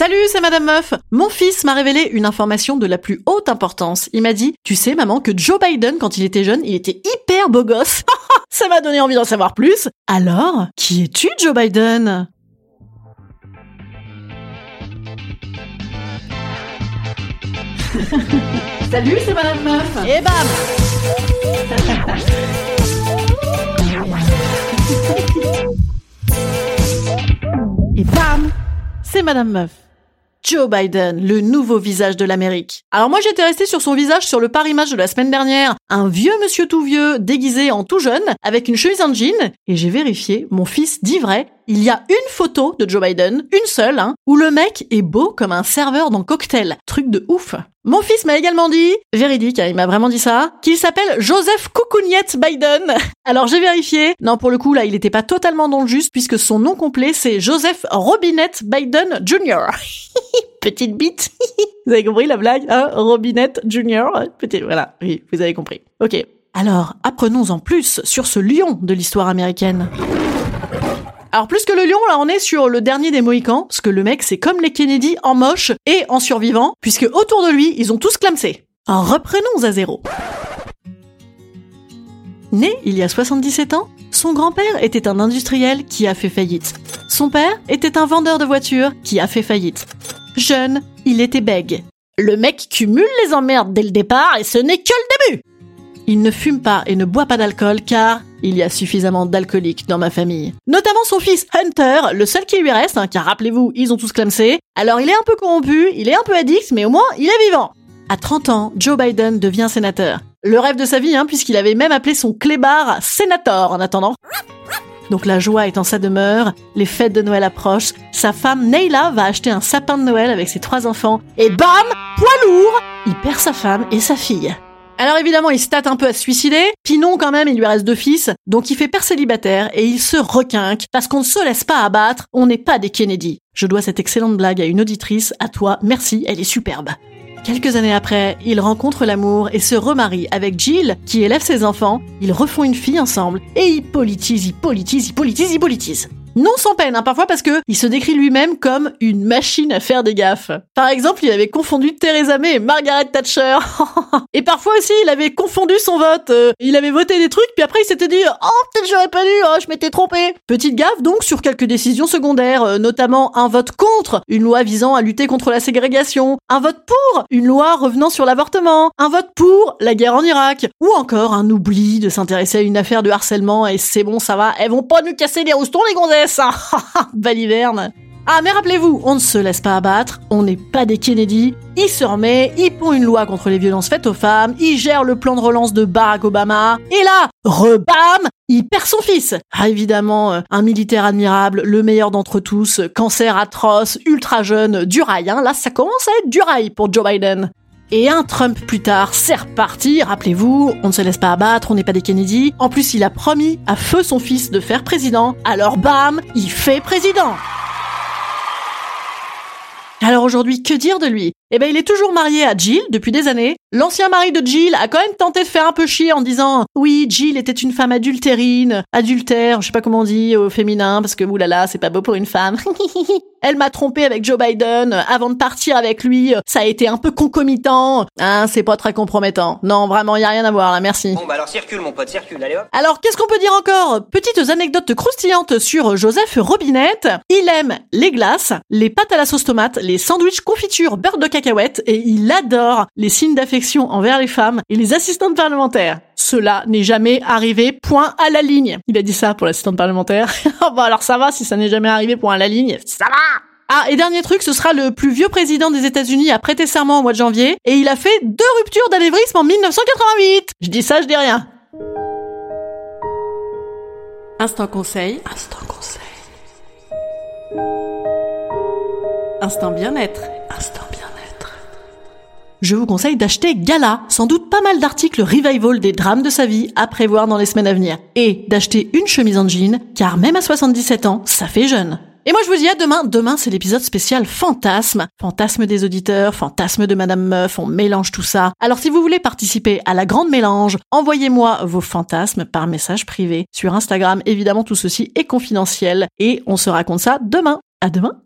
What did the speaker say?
Salut, c'est Madame Meuf. Mon fils m'a révélé une information de la plus haute importance. Il m'a dit, tu sais maman que Joe Biden, quand il était jeune, il était hyper beau gosse. Ça m'a donné envie d'en savoir plus. Alors, qui es-tu Joe Biden? Salut, c'est Madame Meuf. Et bam Et bam C'est Madame Meuf. Joe Biden, le nouveau visage de l'Amérique. Alors moi j'étais resté sur son visage sur le Paris Match de la semaine dernière, un vieux monsieur tout vieux déguisé en tout jeune avec une chemise en jean et j'ai vérifié, mon fils dit vrai, il y a une photo de Joe Biden, une seule, hein, où le mec est beau comme un serveur dans cocktail. Truc de ouf. Mon fils m'a également dit, véridique, hein, il m'a vraiment dit ça, qu'il s'appelle Joseph Coucouniette Biden. Alors j'ai vérifié. Non, pour le coup, là, il n'était pas totalement dans le juste puisque son nom complet, c'est Joseph Robinette Biden Jr. Petite bite. vous avez compris la blague, hein Robinette Jr. Petite, voilà. Oui, vous avez compris. Ok. Alors, apprenons en plus sur ce lion de l'histoire américaine. Alors plus que le lion, là on est sur le dernier des Mohicans, parce que le mec c'est comme les Kennedy en moche et en survivant, puisque autour de lui ils ont tous clamsé. Reprenons à zéro. Né il y a 77 ans, son grand-père était un industriel qui a fait faillite. Son père était un vendeur de voitures qui a fait faillite. Jeune, il était bègue. Le mec cumule les emmerdes dès le départ et ce n'est que le début. Il ne fume pas et ne boit pas d'alcool car il y a suffisamment d'alcooliques dans ma famille. Notamment son fils Hunter, le seul qui lui reste, hein, car rappelez-vous, ils ont tous clamsé. Alors il est un peu corrompu, il est un peu addict, mais au moins il est vivant. À 30 ans, Joe Biden devient sénateur. Le rêve de sa vie, hein, puisqu'il avait même appelé son clébard sénator en attendant. Donc la joie est en sa demeure, les fêtes de Noël approchent, sa femme Neila va acheter un sapin de Noël avec ses trois enfants, et bam, poids lourd, il perd sa femme et sa fille. Alors évidemment, il se tâte un peu à se suicider, puis non quand même, il lui reste deux fils, donc il fait père célibataire et il se requinque, parce qu'on ne se laisse pas abattre, on n'est pas des Kennedy. Je dois cette excellente blague à une auditrice, à toi, merci, elle est superbe. Quelques années après, il rencontre l'amour et se remarie avec Jill, qui élève ses enfants, ils refont une fille ensemble, et ils politisent, ils politisent, ils politisent, ils politisent. Non sans peine, hein, parfois parce que il se décrit lui-même comme une machine à faire des gaffes. Par exemple, il avait confondu Theresa May et Margaret Thatcher. et parfois aussi, il avait confondu son vote. Euh, il avait voté des trucs, puis après il s'était dit « Oh, peut-être j'aurais pas dû, oh, je m'étais trompé ». Petite gaffe donc sur quelques décisions secondaires, euh, notamment un vote contre une loi visant à lutter contre la ségrégation, un vote pour une loi revenant sur l'avortement, un vote pour la guerre en Irak, ou encore un oubli de s'intéresser à une affaire de harcèlement et c'est bon, ça va, elles vont pas nous casser les roustons les gonzesses Baliverne ah mais rappelez-vous, on ne se laisse pas abattre, on n'est pas des Kennedy, il se remet, il pond une loi contre les violences faites aux femmes, il gère le plan de relance de Barack Obama, et là, rebam, il perd son fils. Ah évidemment, euh, un militaire admirable, le meilleur d'entre tous, cancer atroce, ultra jeune, du rail, hein. là ça commence à être du rail pour Joe Biden. Et un Trump plus tard, c'est reparti, rappelez-vous, on ne se laisse pas abattre, on n'est pas des Kennedy. En plus, il a promis à feu son fils de faire président, alors bam, il fait président. Alors aujourd'hui, que dire de lui? Eh ben, il est toujours marié à Jill depuis des années. L'ancien mari de Jill a quand même tenté de faire un peu chier en disant oui, Jill était une femme adultérine, adultère, je sais pas comment on dit au féminin parce que oulala, c'est pas beau pour une femme. Elle m'a trompé avec Joe Biden avant de partir avec lui. Ça a été un peu concomitant. Hein, c'est pas très compromettant. Non, vraiment, y a rien à voir là, merci. Bon bah alors circule mon pote, circule, allez hop. Alors, qu'est-ce qu'on peut dire encore? Petites anecdotes croustillantes sur Joseph Robinette. Il aime les glaces, les pâtes à la sauce tomate, les sandwichs confiture beurre de cacahuète et il adore les signes d'affection envers les femmes et les assistantes parlementaires. Cela n'est jamais arrivé, point à la ligne. Il a dit ça pour l'assistante parlementaire. oh bah alors ça va si ça n'est jamais arrivé, point à la ligne. Ça va ah, et dernier truc, ce sera le plus vieux président des États-Unis à prêter serment au mois de janvier, et il a fait deux ruptures d'anévrisme en 1988. Je dis ça, je dis rien. Instant conseil. Instant conseil. Instant bien-être. Je vous conseille d'acheter Gala, sans doute pas mal d'articles revival des drames de sa vie à prévoir dans les semaines à venir. Et d'acheter une chemise en jean, car même à 77 ans, ça fait jeune. Et moi je vous dis à demain. Demain c'est l'épisode spécial fantasme. Fantasme des auditeurs, fantasme de Madame Meuf, on mélange tout ça. Alors si vous voulez participer à la grande mélange, envoyez-moi vos fantasmes par message privé sur Instagram. Évidemment tout ceci est confidentiel et on se raconte ça demain. À demain.